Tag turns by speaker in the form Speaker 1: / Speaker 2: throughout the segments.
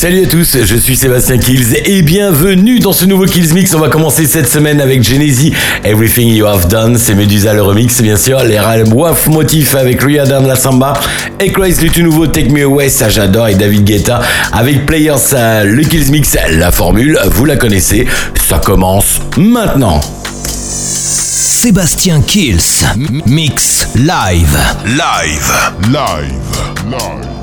Speaker 1: Salut à tous, je suis Sébastien Kills et bienvenue dans ce nouveau Kills Mix. On va commencer cette semaine avec Genesis, Everything You Have Done, c'est Medusa le remix bien sûr, les Waf Motif avec Rihanna la samba, et Christ le tout nouveau Take Me Away, ça j'adore, et David Guetta avec Players, euh, le Kills Mix, la formule, vous la connaissez, ça commence maintenant.
Speaker 2: Sébastien Kills, mix live.
Speaker 3: Live.
Speaker 4: Live. Live.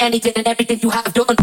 Speaker 5: Anything and everything you have done.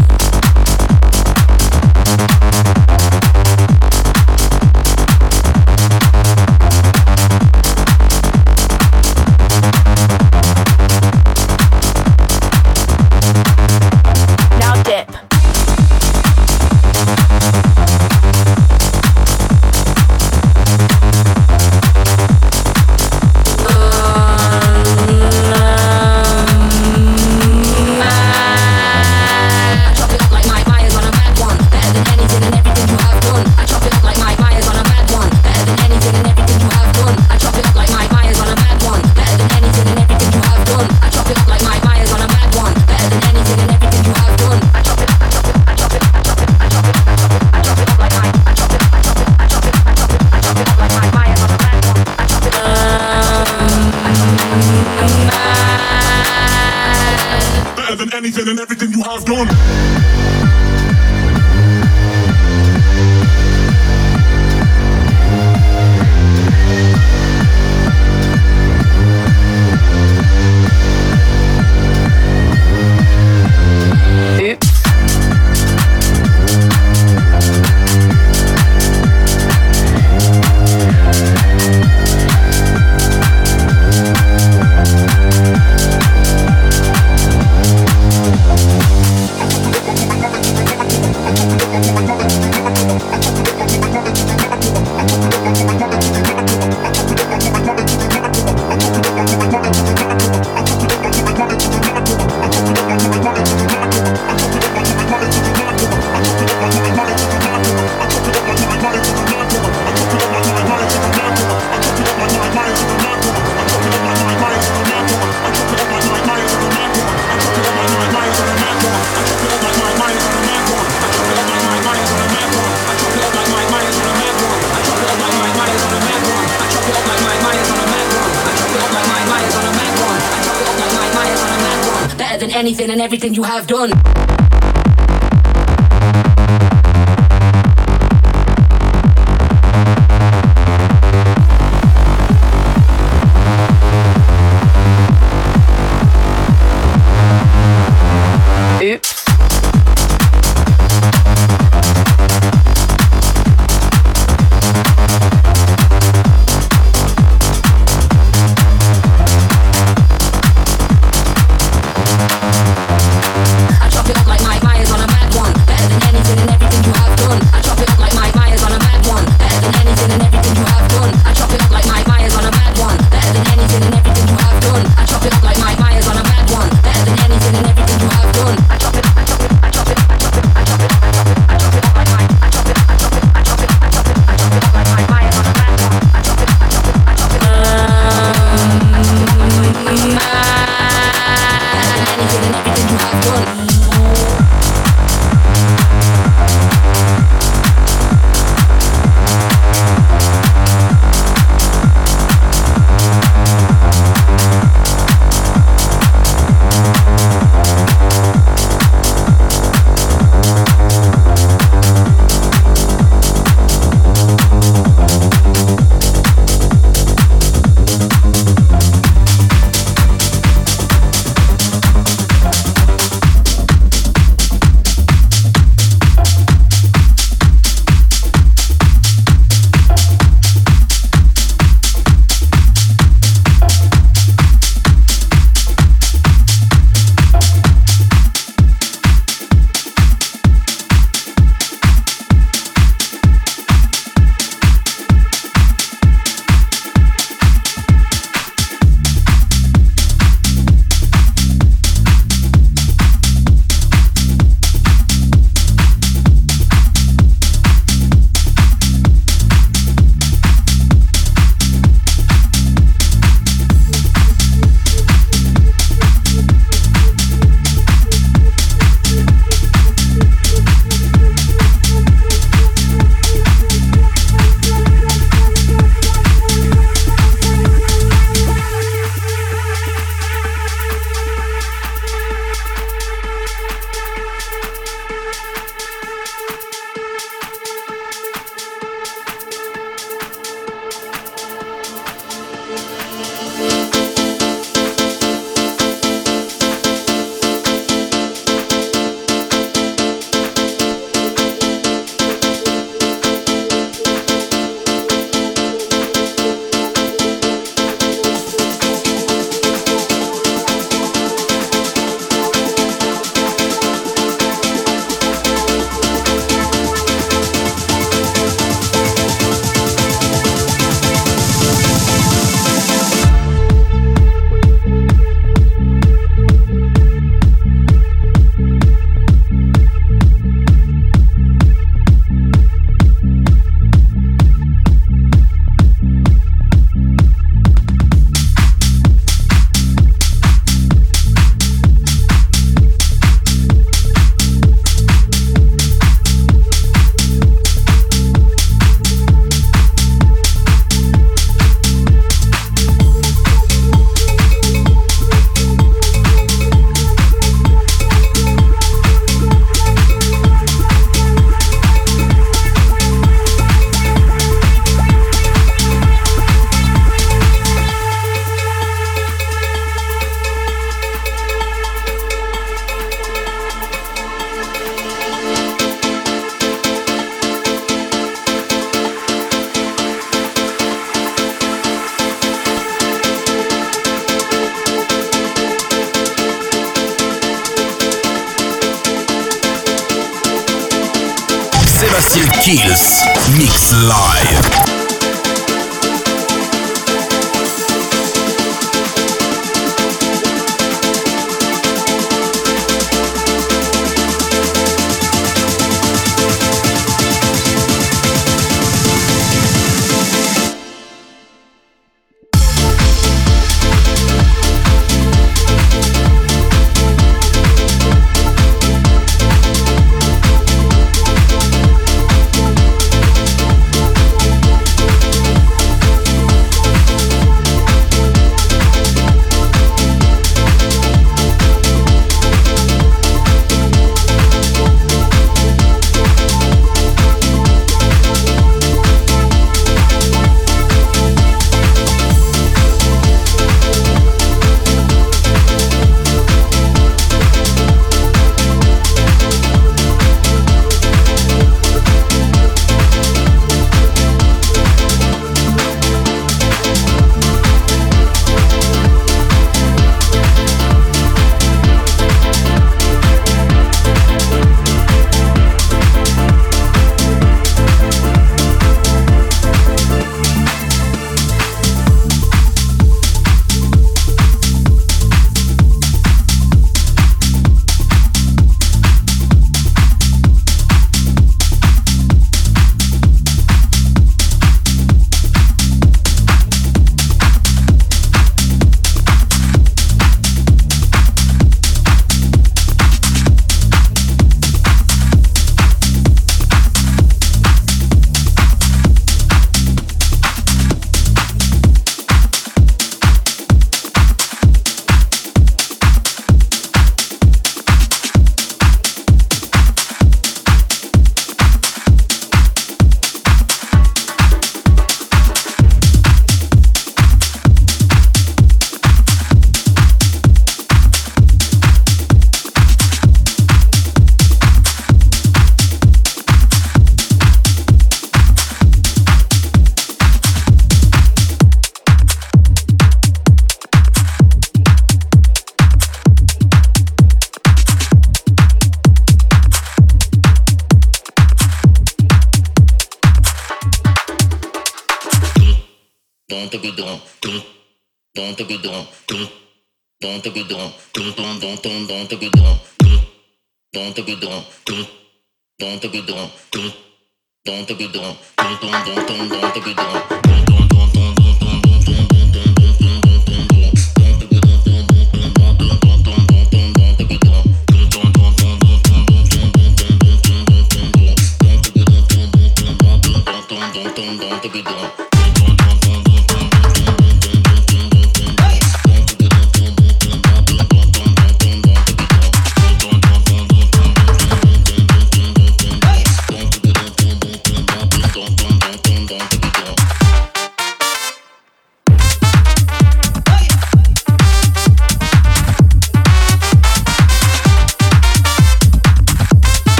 Speaker 5: Anything and everything you have done.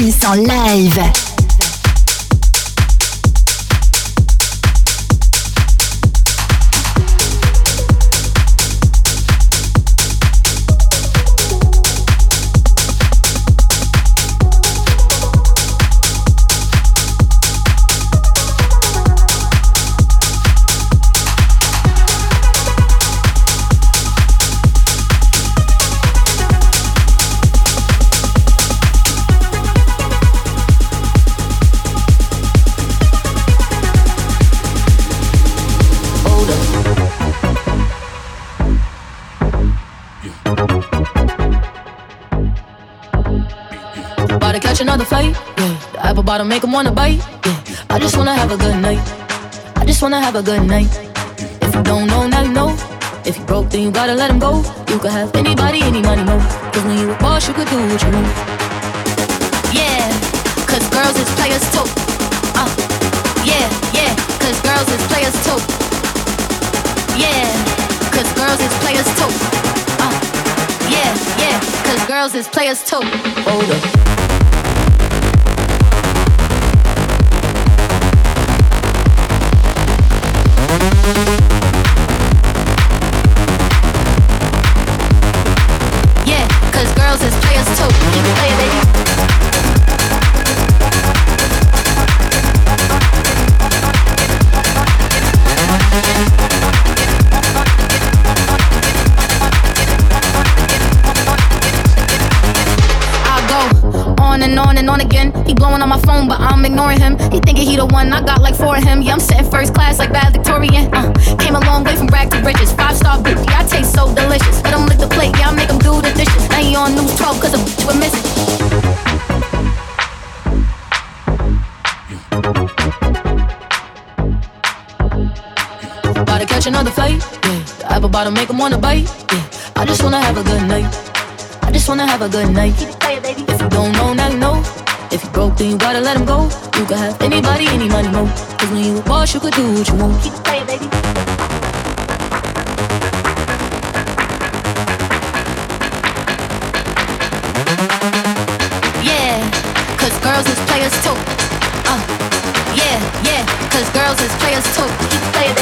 Speaker 2: Kills
Speaker 6: en live.
Speaker 7: Him wanna bite, yeah. I just wanna have a good night. I just wanna have a good night. If you don't know, now you know. If you broke, then you gotta let him go. You could have anybody, any money, no. Cause when you a boss, you could do what you want. Yeah, cause girls is players too. Uh, yeah, yeah, cause girls is players too. Yeah, cause girls is players too. Uh, yeah, yeah, cause girls is players too. Hold up. On and on and on again. On my phone, but I'm ignoring him. He thinking he the one, I got like four of him. Yeah, I'm sitting first class like bad Victorian. Uh, came a long way from rag to riches. Five star beauty, I taste so delicious. Let him lick the plate, yeah, I make him do the dishes. Now he on news 12 cause a bitch we're missing. About to catch another fight, yeah. The apple bottom make him wanna bite, yeah. I just wanna have a good night. I just wanna have a good night. If you don't know, now you know. If you broke, then you gotta let him go. You could have anybody, any money, no. Cause when you a boss, you could do what you want. Keep playing, baby. Yeah, cause girls is players too. Uh, yeah, yeah, cause girls is players too. Keep playing,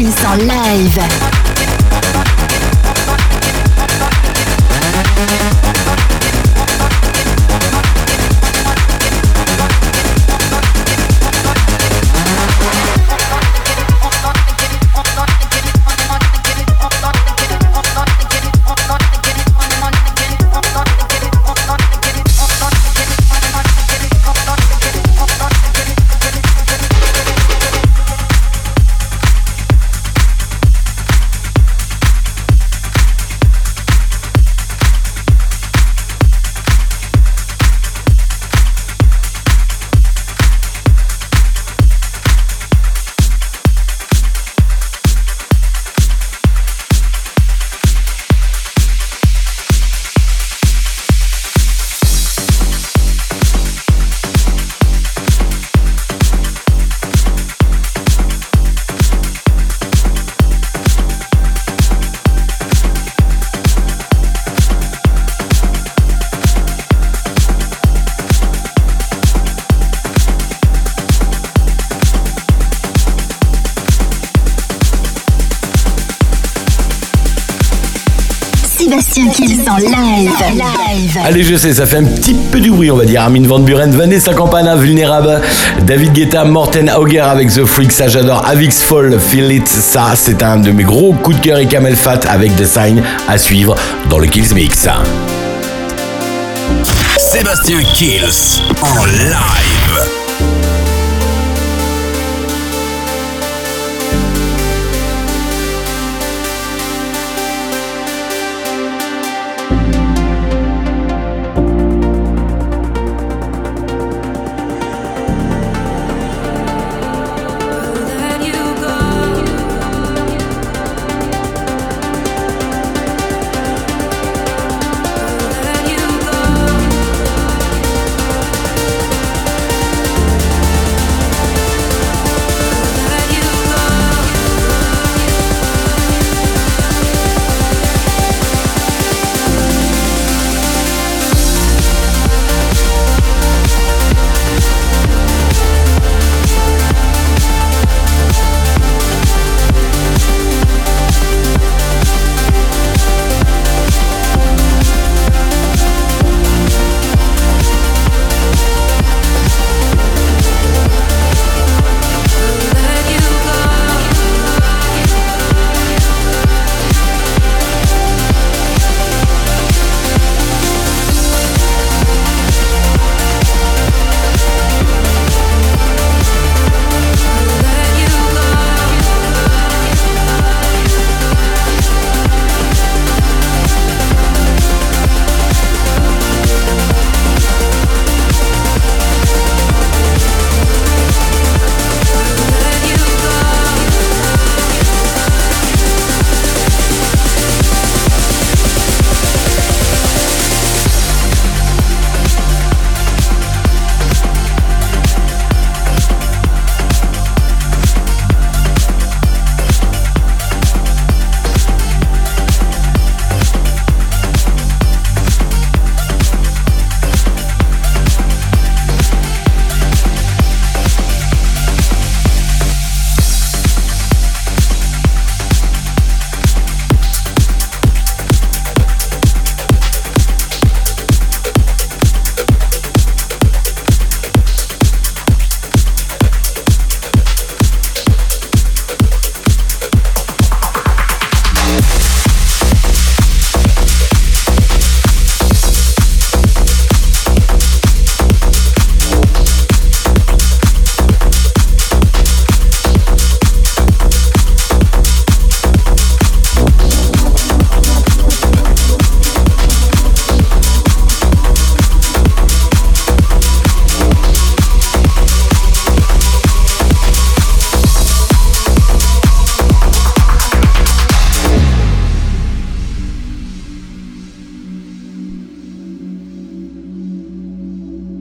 Speaker 8: Kills en live.
Speaker 1: Allez, je sais, ça fait un petit peu du bruit, on va dire. Armin Van Buren, Vanessa Campana, Vulnérable, David Guetta, Morten Auger avec The Freak, ça j'adore. Avix Fall, Feel It, ça c'est un de mes gros coups de cœur et Camel Fat avec The Sign à suivre dans le Kills Mix.
Speaker 2: Sébastien Kills en live.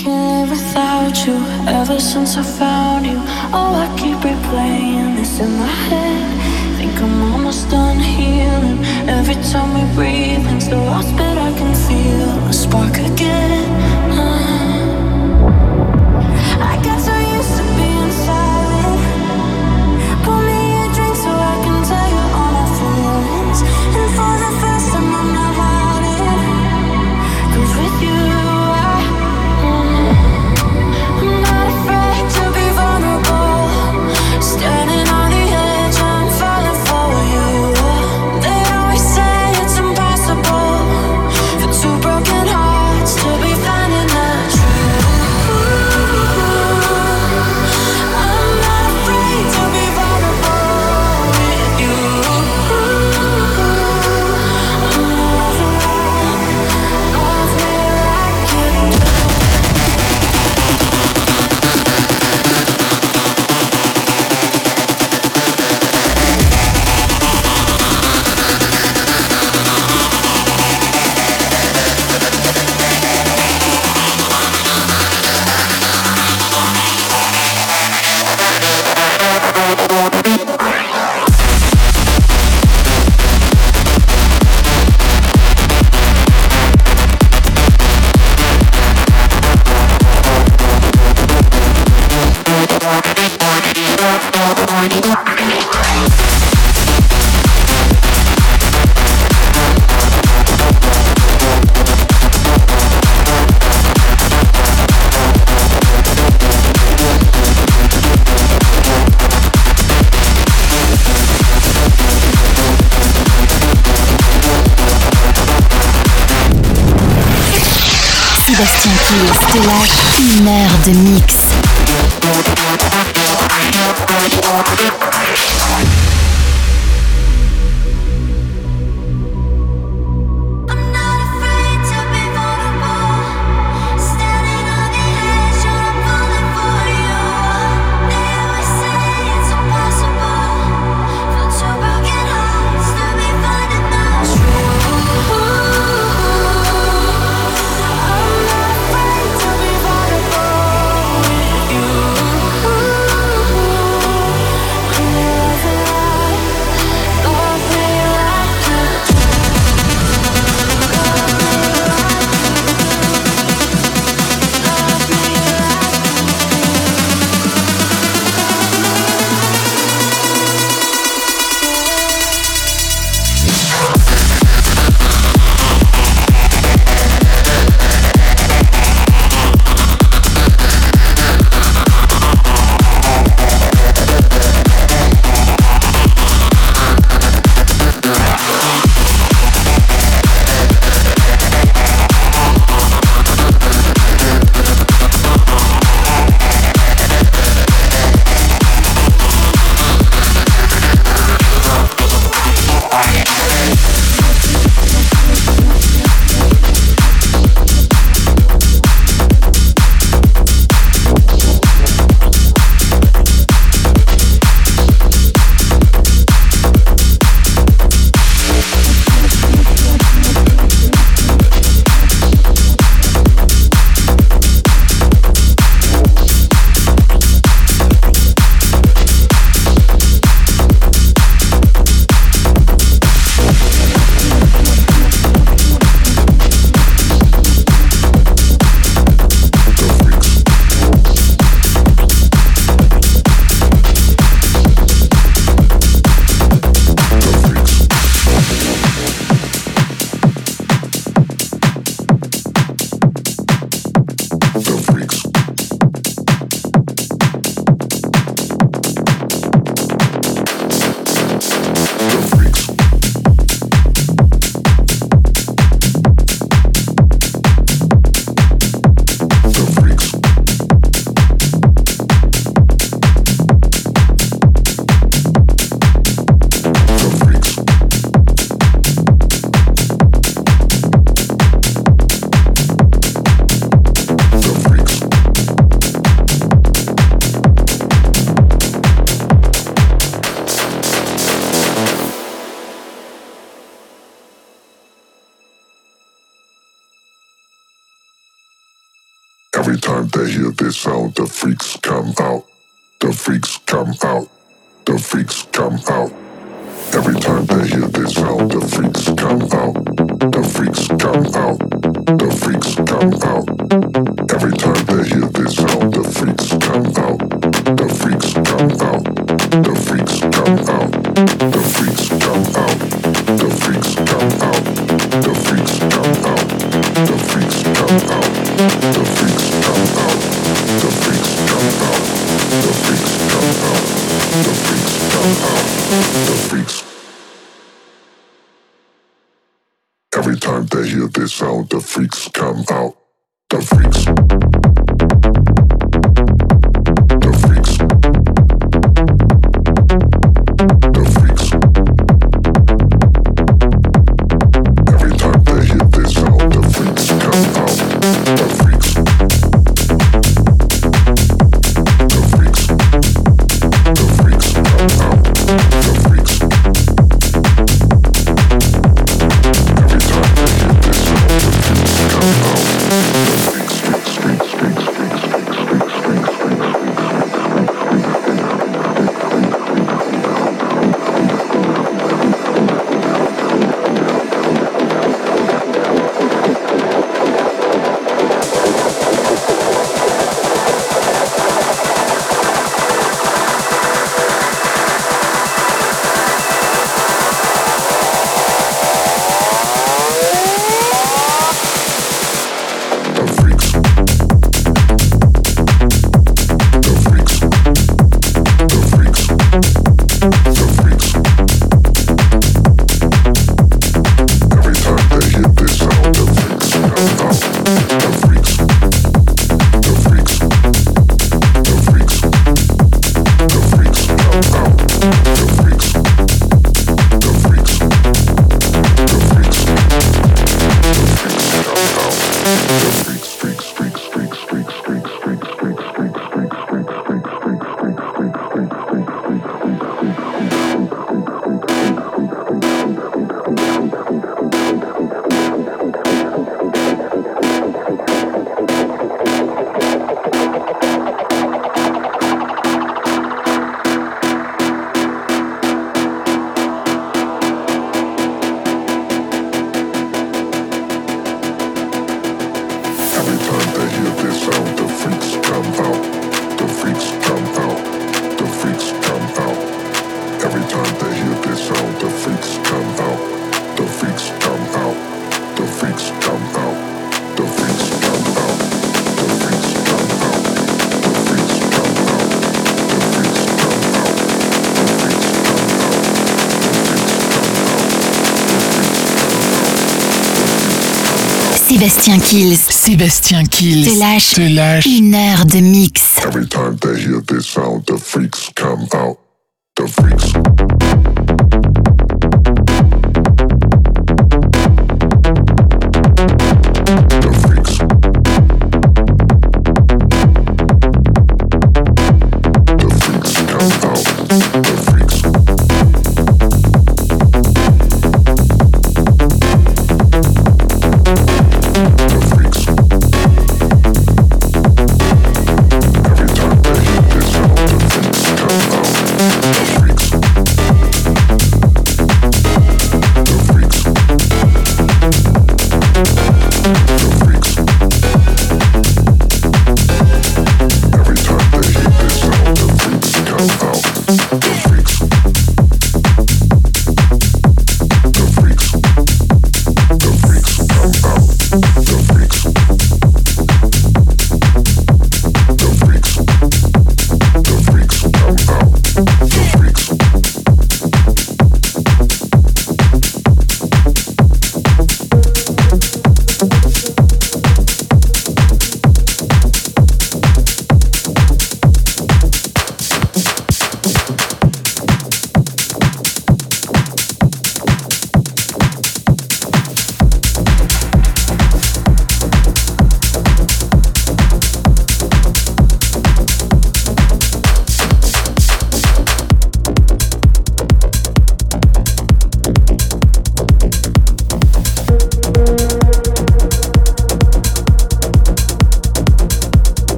Speaker 9: Can't live without you. Ever since I found you, oh I keep replaying this in my head. Think I'm almost done healing. Every time we breathe in, so I bit I can feel a spark again.
Speaker 8: te lâche une heure de mix.
Speaker 10: Every time they hear this sound, the freaks come out. The freaks.
Speaker 8: Sébastien Kills.
Speaker 11: Sébastien Kills.
Speaker 8: Te lâche.
Speaker 11: Te lâche.
Speaker 8: Une heure de mix.
Speaker 10: Every time they hear this sound, the freaks come out.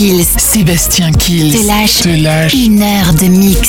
Speaker 9: Kills.
Speaker 12: Sébastien Kills.
Speaker 9: Te lâche.
Speaker 12: Te lâche.
Speaker 9: Une heure de mix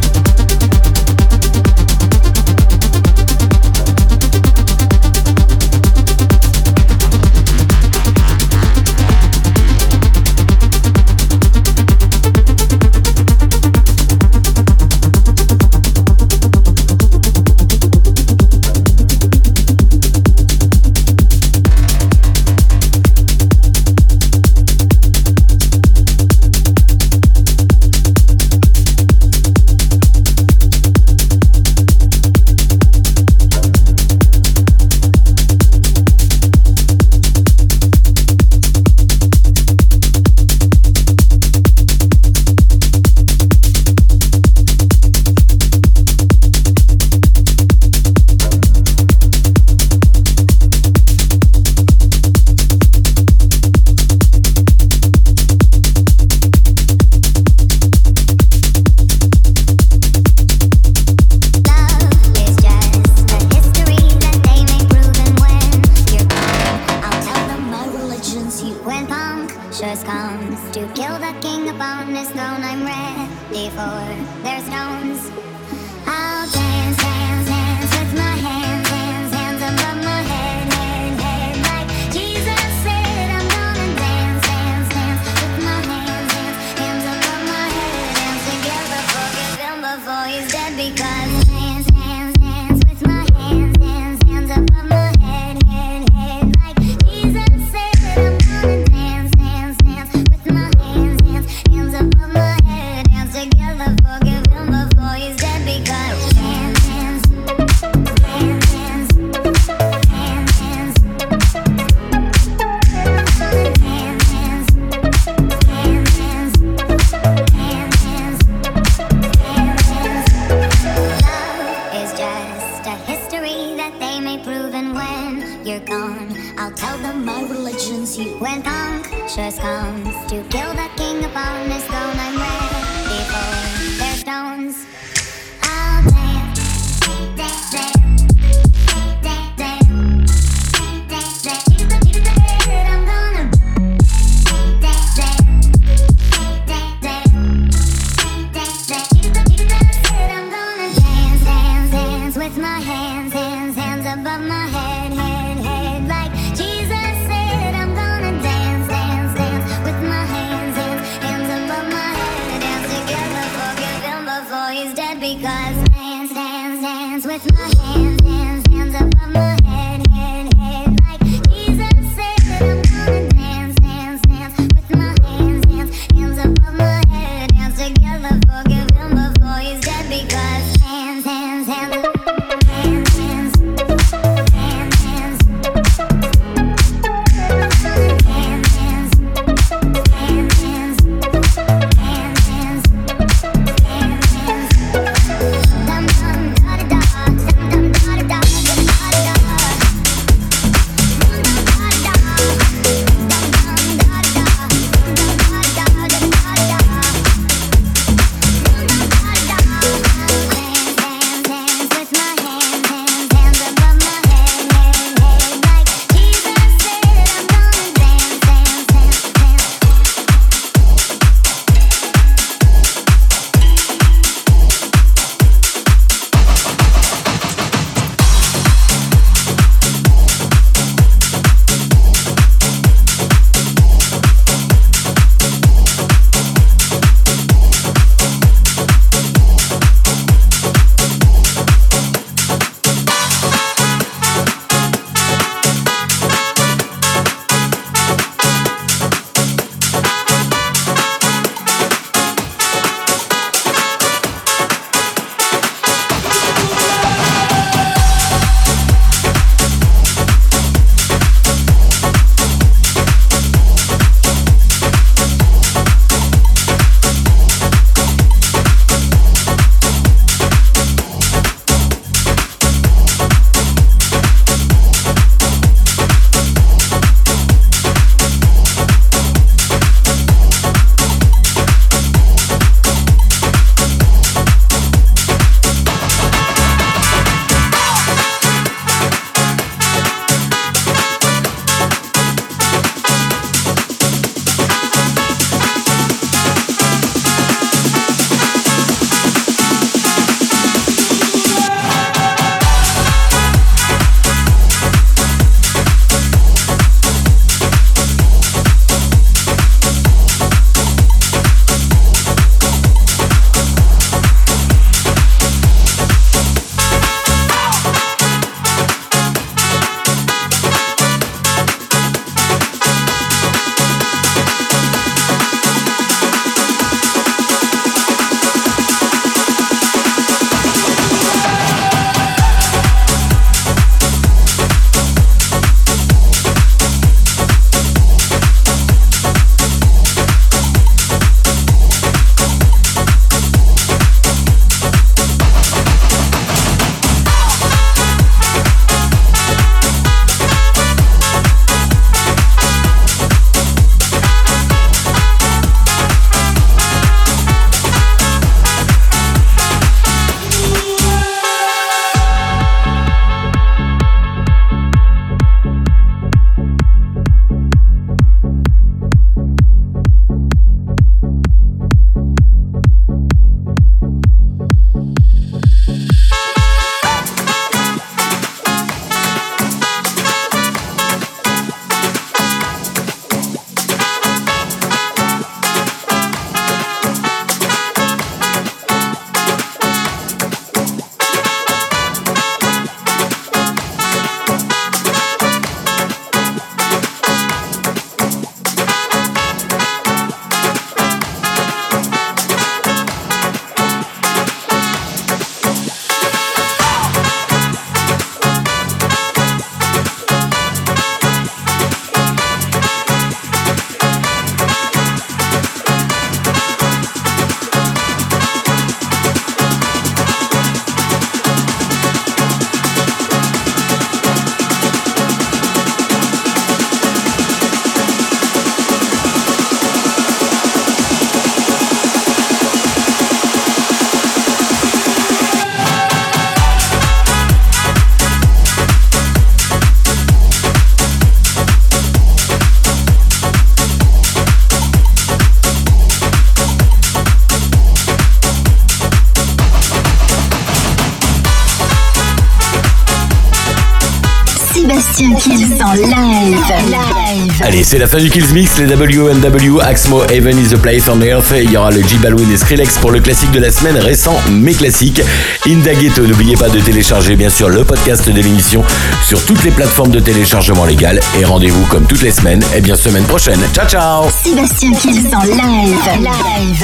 Speaker 1: Allez, c'est la fin du Kills Mix, les WNW, Axmo, Heaven is the place on earth. Il y aura le J Balwin et Skrillex pour le classique de la semaine, récent mais classique. Indageto, n'oubliez pas de télécharger bien sûr le podcast de l'émission sur toutes les plateformes de téléchargement légal. Et rendez-vous comme toutes les semaines, et bien semaine prochaine. Ciao ciao
Speaker 8: Sébastien Kills en. Live.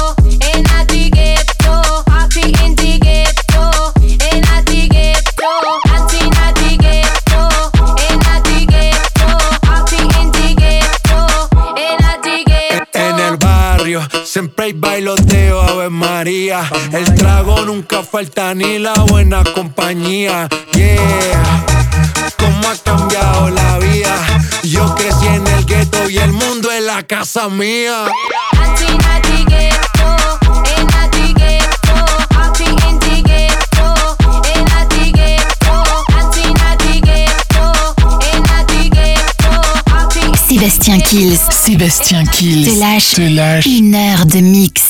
Speaker 11: El trago nunca falta ni la buena compañía. Yeah, cómo ha cambiado la vida. Yo crecí en el gueto y el mundo es la casa mía.
Speaker 8: Sébastien Kills
Speaker 6: Sébastien Kills
Speaker 8: te lâche
Speaker 6: te lâche
Speaker 8: une heure de mix.